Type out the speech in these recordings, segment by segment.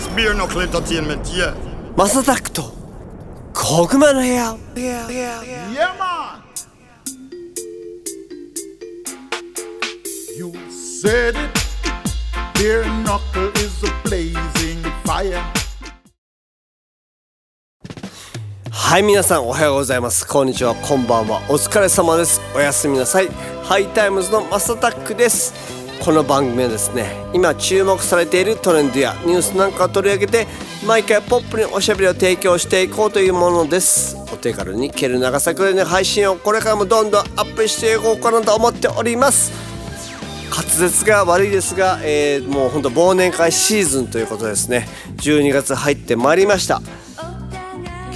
スピアノクレントティーンメティア。マサタクト。コグマ。はい、皆さん、おはようございます。こんにちは。こんばんは。お疲れ様です。おやすみなさい。ハイタイムズのマサタックです。この番組はですね今注目されているトレンドやニュースなんかを取り上げて毎回ポップにおしゃべりを提供していこうというものです。お手軽に蹴る長さくらいの配信をこれからもどんどんアップしていこうかなと思っております。滑舌が悪いですが、えーもうほんと忘年会シーズンということですね。12月入ってまいりました。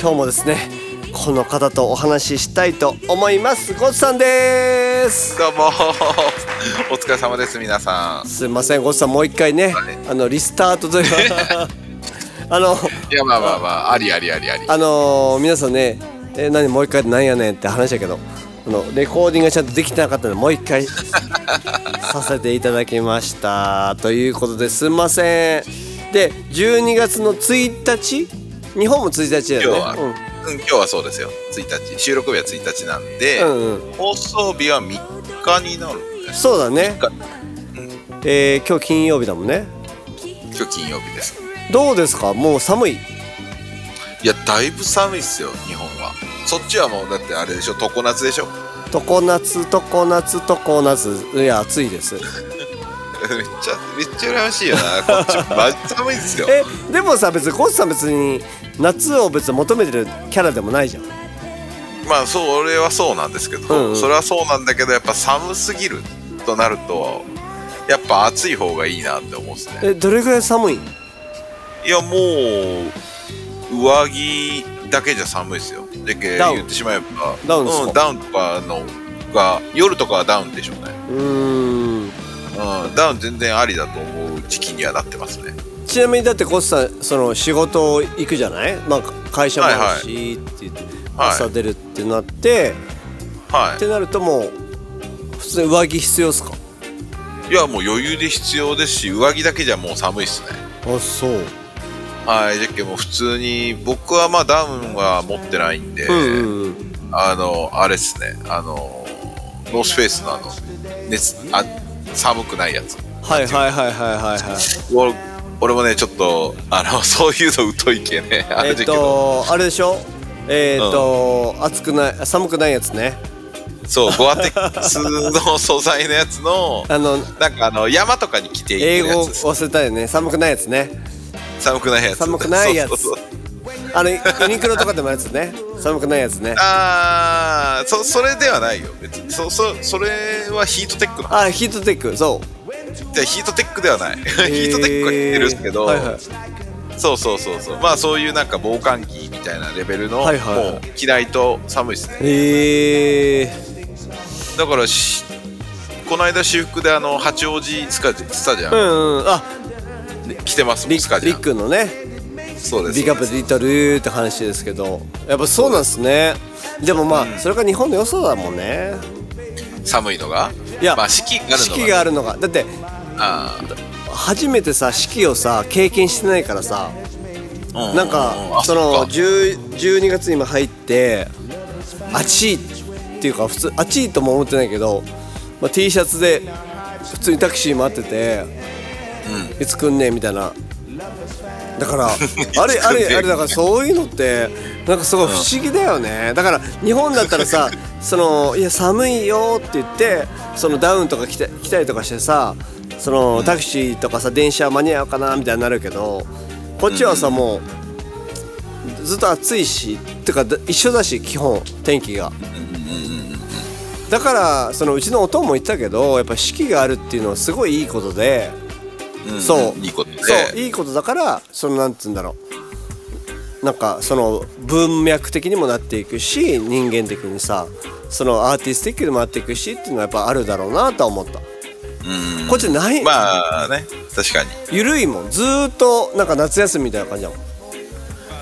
今日もですねこの方とお話ししたいと思います。ゴッツさんです。どうも。お疲れ様です皆さん。すいません。ゴッツさんもう一回ねはい。あのリスタートというか。あのいやまあまあまあありありありあり。あの皆さんねえ何もう一回なんやねんって話だけどあのレコーディングがちゃんとできてなかったのでもう一回 させていただきましたということですいません。で12月の1日？日本も1日だよねうん、今日はそうですよ。1日。収録日は1日なんで、うんうん。放送日は3日になるんうん、です。そうだね。3日。えー今日金曜日だもんね。今日金曜日です。どうですか？もう寒い？いやだいぶ寒いっすよ日本は。そっちはもうだってあれでしょ常夏でしょ。常夏常夏常夏。いや暑いですめっちゃめっちゃ羨ましいよな。こっちマジ寒いっすよ。えでもさ別にコースさん別に夏を別に求めてるキャラでもないじゃん。まあそれはそうなんですけど、うんうん。それはそうなんだけどやっぱ寒すぎるとなるとやっぱ暑い方がいいなって思うんですね。えどれぐらい寒い？いやもう上着だけじゃ寒いですよ。だけ言ってしまえば。ダウンですか？うん、ダウンとかのが夜とかはダウンでしょうね、うーんうん、ダウン全然ありだと思う時期にはなってますね。ちなみにだってコースさんその仕事行くじゃない？まあ会社もあるしって言って、はい。朝出るってなって、はってなるともう普通に上着必要っすか？いいやもう余裕で必要ですし上着だけじゃもう寒いっすね。あそう。はいじゃっけもう普通に僕はまあダウンは持ってないんで、うんうんうん。あのあれっすねあのノースフェイスのあの熱あ寒くないやつ。はいはいはいはいはい。はい俺俺もねちょっとあの そういうの疎いけね。あれだけど、とあれでしょ？えっと、暑くない寒くないやつね。そうゴアテックスの素材のやつの あのなんかあの山とかに着ていく英語やつです忘れたよね。寒くないやつね。寒くないやつ。寒くないやつ。そうそうそうあのユニクロとかでもやつね。寒くないやつね。あーそそれではないよ。別に。そそそれはヒートテックの。あヒートテック。そう。じゃあヒートテックではない。ヒートテックは着てるんですけど、はいはい。そうそうそうそう。まあそういうなんか防寒着みたいなレベルの、はいはい。はいもう着ないと寒いですね。へえだからしこの間私服であの八王子スカスタジアムうんうん。あ着てますもリリッんスカジアムクのねそうです。ビッグアップリトルって話ですけど。やっぱそうなんですね。でもまあ、それが日本の良さだもんね。寒いのが？いやまあ四季があるのが四季があるのが。だってあ初めてさ四季をさ経験してないからさ。ーうなんかあそのっか。10 12月に今入って暑いっていうか普通暑いとも思ってないけど、まあ、T シャツで普通にタクシー待ってて、いつ来んねんみたいなだからあれあれ あれだからそういうのってなんかすごい不思議だよね。だから日本だったらさ そのいや寒いよって言ってそのダウンとか着て着たりとかしてさそのタクシーとかさ電車間に合うかなみたいになるけどこっちはさもうずっと暑いしってかだ一緒だし基本天気が。だからそのうちのおとんも言ってたけどやっぱ四季があるっていうのはすごいいいことで、うんそう。いいことで。そういいことだからそのなんつうんだろう。なんかその文脈的にもなっていくし人間的にさそのアーティスティックにもなっていくしっていうのはやっぱあるだろうなとは思った。うん。こっちない、まあね確かに。ゆるいもん。ずーっとなんか夏休みみたいな感じだもん。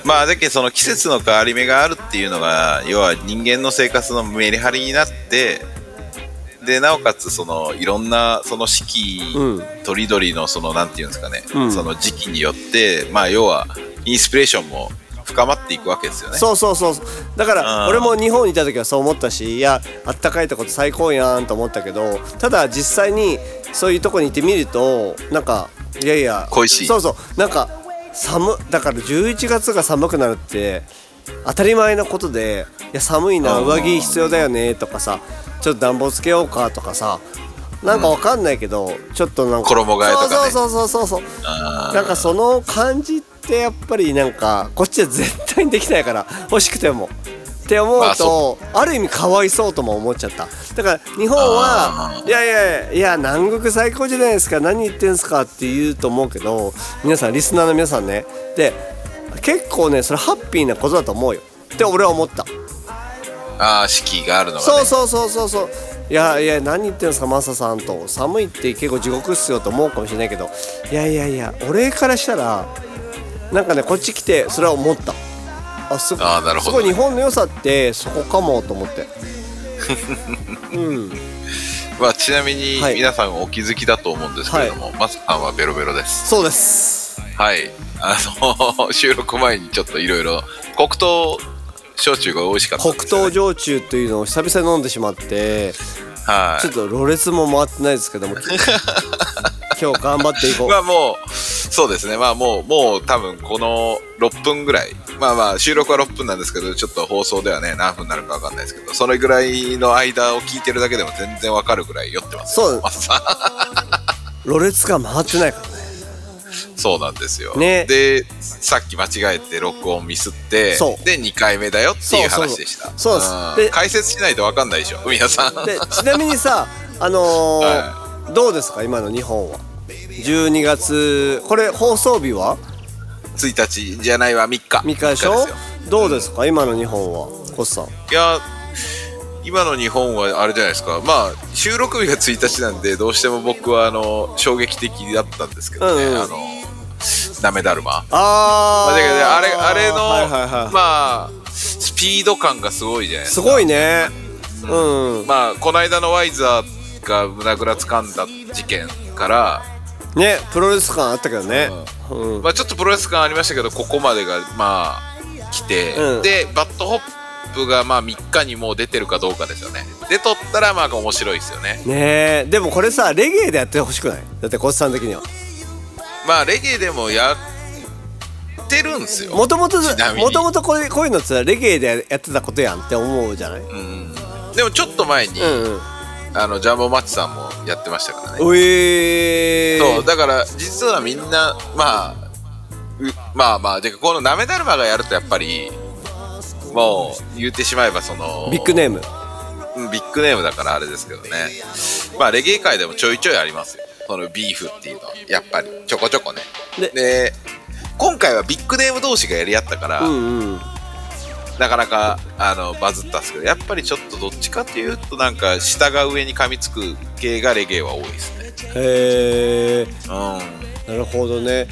まあだけどその季節の変わり目があるっていうのが要は人間の生活のメリハリになってでなおかつそのいろんなその四季うん。とりどりのそのなんていうんですかね、うん。その時期によってまあ要はインスピレーションも深まっていくわけですよね。そうそうそう。だかうん。ら俺も日本にいた時はそう思ったしいやあったかいとこって最高やんと思ったけどただ実際にそういうとこに行ってみるとなんかいやいや恋しい。そうそう。なんか寒だから11月が寒くなるって当たり前のことでいや寒いなうん上着必要だよねとかさちょっと暖房つけようかとかさなんかわかんないけど、ちょっとなんか衣替えとかね。そうそうそうそうなんかその感じってやっぱりなんかこっちは絶対にできないから欲しくても。って思うまあとある意味かわいそうとも思っちゃった。だから日本はあいやいやいや南国最高じゃないですか何言ってんすかって言うと思うけど皆さんリスナーの皆さんね。で結構ねそれハッピーなことだと思うよ。って俺は思った。あー四季があるのが、ね、そうそうそうそうそう。いやいや何言ってんすかマサさんと。寒いって結構地獄っすよと思うかもしれないけど。いやいやいや俺からしたらなんかねこっち来てそれは思った。あすあーなるほど。すごい日本の良さってそこかもと思って。うん。まあ、ちなみにはい。皆さんお気づきだと思うんですけれども、マスさんはベロベロです。そうです。はいあの収録前にちょっといろいろ黒糖焼酎が美味しかったん黒糖焼酎というのを久々に飲んでしまってはい。ちょっとろれつも回ってないですけども 今日頑張っていこう。まあもうそうですね。まあもうもう多分この6分ぐらい。まあまあ収録は6分なんですけどちょっと放送ではね何分になるか分かんないですけどそれぐらいの間を聞いてるだけでも全然わかるぐらい酔ってます。そう。ろれつが回ってないから。ねそうなんですよ、ね。でさっき間違えて録音ミスってそう。で2回目だよっていう話でした。そうです。ん。で解説しないと分かんないでしょ皆さん。でちなみにさ あのーはどうですか今の日本は？12月これ放送日は？1日じゃないわ3日。3日でしょ？どうですか今の日本は？コスさん。いや今の日本はあれじゃないですか。まあ収録日が1日なんでどうしても僕はあの衝撃的だったんですけどね、うんうん。あの舐達磨。あまあ、だけどねあれあれの、はいはいはい。まあスピード感がすごいじゃないですかすごいね。うん。まあこの間の YZERR が胸ぐらつかんだ事件から、ねプロレス感あったけどね。うん。まあ、ちょっとプロレス感ありましたけどここまでがまあ来て、うん。で BAD HOP がまあ3日にもう出てるかどうかですよね。で撮ったらまあ面白いですよね。ねえ。でもこれさレゲエでやってほしくない？だってコスさん的にはまあレゲエでもやってるんですよ。もともともともとこういうこういうのってさレゲエでやってたことやんって思うじゃない？うん。でもちょっと前に、うんうん。あのジャンボマッチさんもやってましたからね。おえー。そうだから実はみんなまあうまあまあでこのなめだるまがやるとやっぱりもう言ってしまえばそのビッグネーム。うんビッグネームだからあれですけどね。まあレゲエ界でもちょいちょいありますよそのビーフっていうのはやっぱりちょこちょこね。でで今回はビッグネーム同士がやり合ったから、うんうん。なかなかあのバズったんですけどやっぱりちょっとどっちかっていうとなんか下が上に噛みつく系がレゲエは多いですね。へえうん。なるほどね。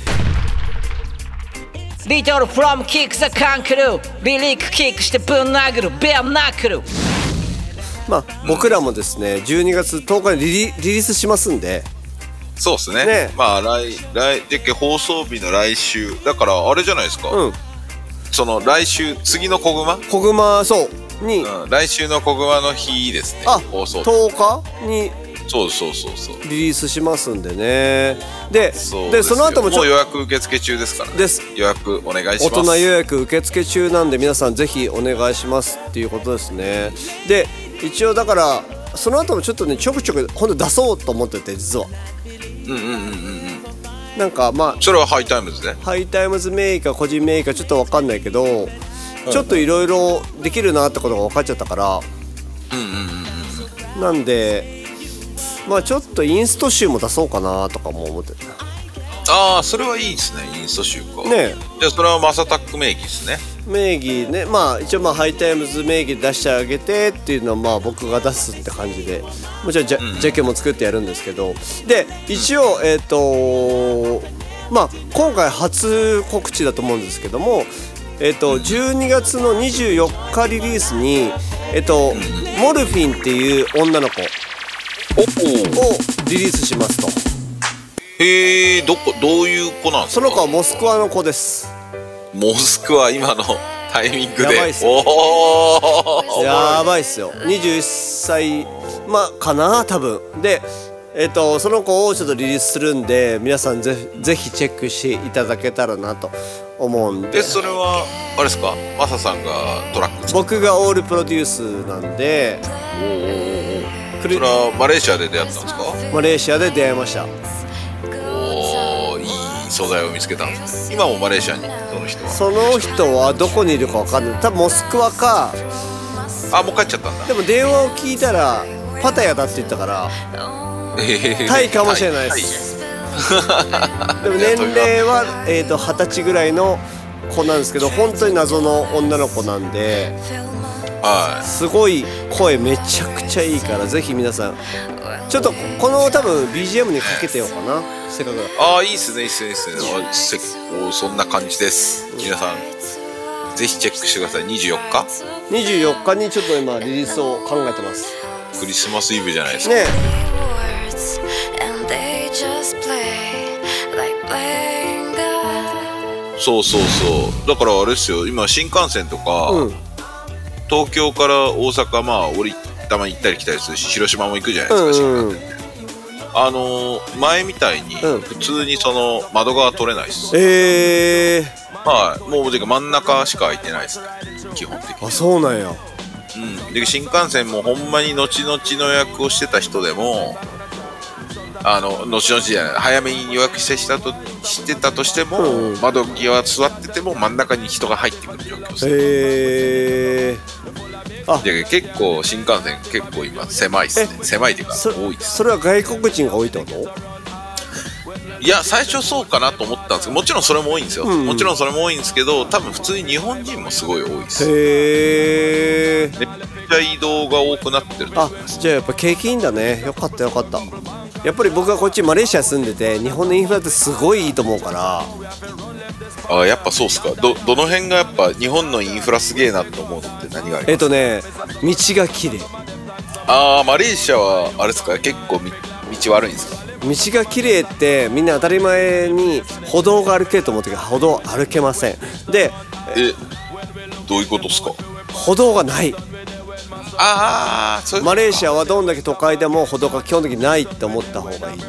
Little from kick the カンクルーリリックキックしてぶん殴る。ベアナックルまあ僕らもですね12月10日にリリリリースしますんでそうですね。ね。まあ来来でけ放送日の来週。だからあれじゃないですか、うん。その来週次の小熊、小熊そう。に、うん、来週の小熊の日ですね。あ放送日。10日？に。そうそうそうそう。リリースしますんでね。でそうでその後もちょもう予約受付中ですからね。です。予約お願いし大ます。人予約受付中なんで皆さんぜひお願いしますっていうことですね。で一応だからその後もちょっとねちょくちょく今度出そうと思ってて実はうんうんうんうんうんなんかまあそれはハイタイムズね。ハイタイムズ名義か個人名義かちょっと分かんないけど、ちょっといろいろできるなってことが分かっちゃったからうんうんうんうん。なんでまあちょっとインスト集も出そうかなとかも思ってるああそれはいいですねインスト集か。ねじゃあそれはマサタック名義ですね名義ねまあ一応まあハイタイムズ名義で出してあげてっていうのはまあ僕が出すって感じでもちろんジャ,、ジャケも作ってやるんですけどで一応えっ、とまあ今回初告知だと思うんですけどもえっ、と12月の24日リリースにえっ、とモルフィンっていう女の子おをリリースしますと。へえどこどういう子なんですか？その子はモスクワの子ですモスクワ今のタイミングで。やばいっすおおやばいっすよ。21歳まあかな多分。でえっとその子をちょっとリリースするんで皆さんぜぜひチェックしていただけたらなと思うんで。でそれはあれですか？マサさんがトラック作っ僕がオールプロデュースなんでクリそれはマレーシアで出会ったんですか？マレーシアで出会いました。おーいい素材を見つけたんですね今もマレーシアに。その人は。その人はどこにいるかわかんない。多分モスクワか。あもう帰っちゃったんだ。でも電話を聞いたらパタヤだって言ったからタイかもしれないです。でも年齢はえーと二十歳ぐらいの子なんですけど本当に謎の女の子なんではすごい声めちゃくちゃいいからぜひ皆さんちょっとこの多分 BGM にかけてようかな。せっかくああいいっすねいいっすねいいっすね。あせおそんな感じです。皆さん。ぜひチェックしてください。24日？24日にちょっと今リリースを考えてます。クリスマスイブじゃないですか、ね.そうそうそう。だからあれですよ。今新幹線とか、うん。東京から大阪まあ俺たまに行ったり来たりするし広島も行くじゃないですか、あのー前みたいにうん。普通にその窓側取れないです、えはいもうてか真ん中しか空いてないですね。基本的ー、に。あそうなんや。うん、で新幹線もほんまに後々の予約をしてた人でもあの後々じゃない早めに予約してしたとしてたとしても、うんうん。窓際座ってても真ん中に人が入ってくる状況です、へえあ。で結構新幹線結構今狭いっすね。狭いっていうかそ多いですそれは外国人が多いってこと？いや最初そうかなと思ったんですけどもちろんそれも多いんですよ、うん。うんもちろんそれも多いんですけど多分普通に日本人もすごい多いです。へえめっちゃ移動が多くなってるとあ思います。じゃあやっぱ景気いいんだね。よかったよかったやっぱり僕はこっちマレーシア住んでて日本のインフラってすごいいいと思うから。あやっぱそうっすか？どどの辺がやっぱ日本のインフラすげえなと思うのって何があります？えっとね道が綺麗。ああマレーシアはあれですか？結構み道悪いんですか？道が綺麗ってみんな当たり前に歩道が歩けると思ってるけど歩道歩けません。でえどういうことですか？歩道がないああマレーシアはどんだけ都会でも歩道が基本的にないって思った方がいいと。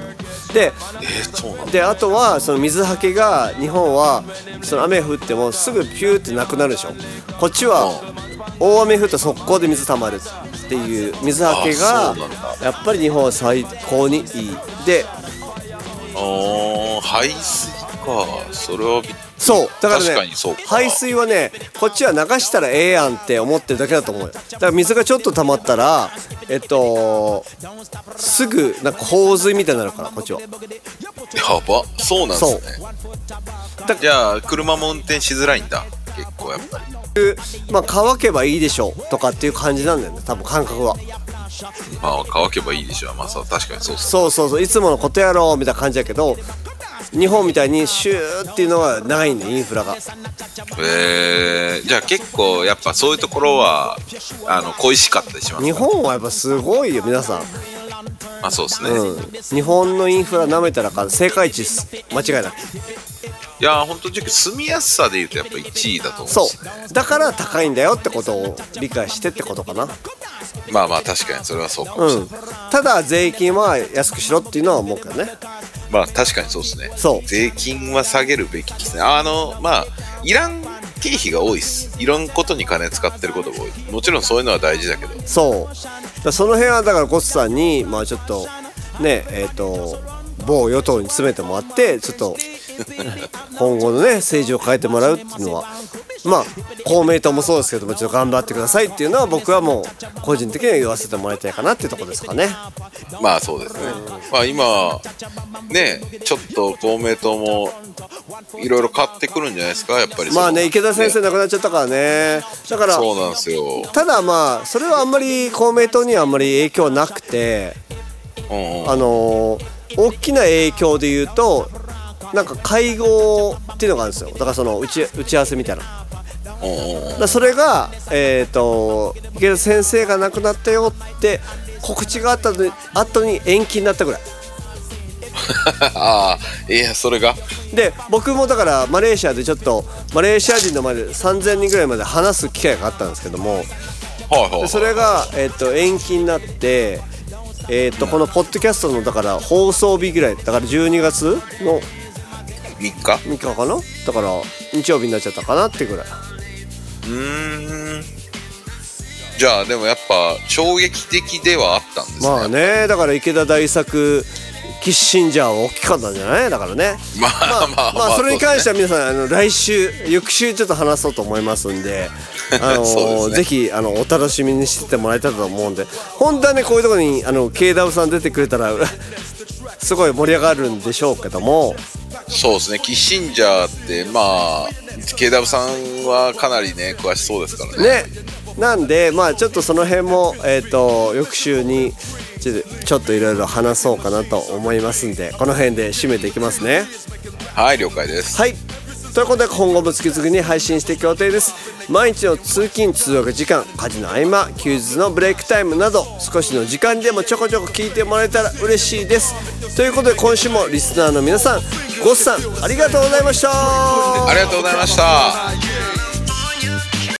でえー、そうなんだ。であとはその水はけが日本はその雨降ってもすぐピューってなくなるでしょ。こっちは大雨降ったら速攻で水たまるっていう水はけがやっぱり日本は最高にいい。であー排水か。それはびっそう。だからね確かにそうか。排水はねこっちは流したらええやんって思ってるだけだと思うよ。だから水がちょっと溜まったらえっとすぐなんか洪水みたいになるからこっちは。やば。そうなんですね。だじゃあ車も運転しづらいんだ。結構やっぱり。まあ乾けばいいでしょうとかっていう感じなんだよね。多分感覚は。まあ乾けばいいでしょう。まあそう確かにそうっすそうそうそう。いつものことやろうみたいな感じだけど日本みたいにシューっていうのはないねインフラが。えー、じゃあ結構やっぱそういうところはあの恋しかったりします日本はやっぱすごいよ皆さん、まあそうですね、うん、日本のインフラ舐めたらあかん世界一っす間違いなくいやー本当に住みやすさで言うとやっぱ1位だと思うんそう。だから高いんだよってことを理解してってことかな。まあまあ確かにそれはそうかもしれない、うん。ただ税金は安くしろっていうのは思うけどねまあ確かにそうですね。そう。税金は下げるべきですね。あのまあいらん経費が多いっす。いろんなことに金使ってることが多い。もちろんそういうのは大事だけど。そう。その辺はだからゴッツさんにまあちょっとねえっ、と某与党に詰めてもらってちょっと 今後のね政治を変えてもらうっていうのはまあ公明党もそうですけどもちょっと頑張ってくださいっていうのは僕はもう個人的には言わせてもらいたいかなっていうところですかね。まあそうですね。まあ今ねちょっと公明党もいろいろ変わってくるんじゃないですかやっぱりまあね池田先生亡くなっちゃったからね。だからそうなんですよ。ただまあそれはあんまり公明党にはあんまり影響なくてうんうん。あのー大きな影響で言うとなんか会合っていうのがあるんですよ。だからその打ち打ち合わせみたいなだそれがえっ、と池田先生が亡くなったよって告知があったの後に延期になったぐらい。ああいやそれが？で僕もだからマレーシアでちょっとマレーシア人の前で3000人ぐらいまで話す機会があったんですけどもはいはいでそれが、えっと延期になって、えっとこのポッドキャストのだから放送日ぐらいだから12月の3日？3日かな？だから日曜日になっちゃったかなってぐらいうーん。じゃあでもやっぱ衝撃的ではあったんですね。まあねだから池田大作キッシンジャーは大きかったんじゃない？だからね。まあまあまあまあ。それに関しては皆さんあの来週翌週ちょっと話そうと思いますんであの ね。ぜひあのお楽しみにしててもらえたらと思うんで。本当はねこういうところにあの KW さん出てくれたら すごい盛り上がるんでしょうけども。そうですね。キッシンジャーってまあ KW さんはかなりね詳しそうですからね。ね。なんでまあちょっとその辺もえっ、と翌週にちょっとちょっといろいろ話そうかなと思いますんでこの辺で締めていきますね。はい了解です。はい。ということで今後も月々に配信していく予定です毎日の通勤通学時間家事の合間休日のブレイクタイムなど少しの時間でもちょこちょこ聞いてもらえたら嬉しいです。ということで今週もリスナーの皆さんごっさんありがとうございました。ありがとうございました。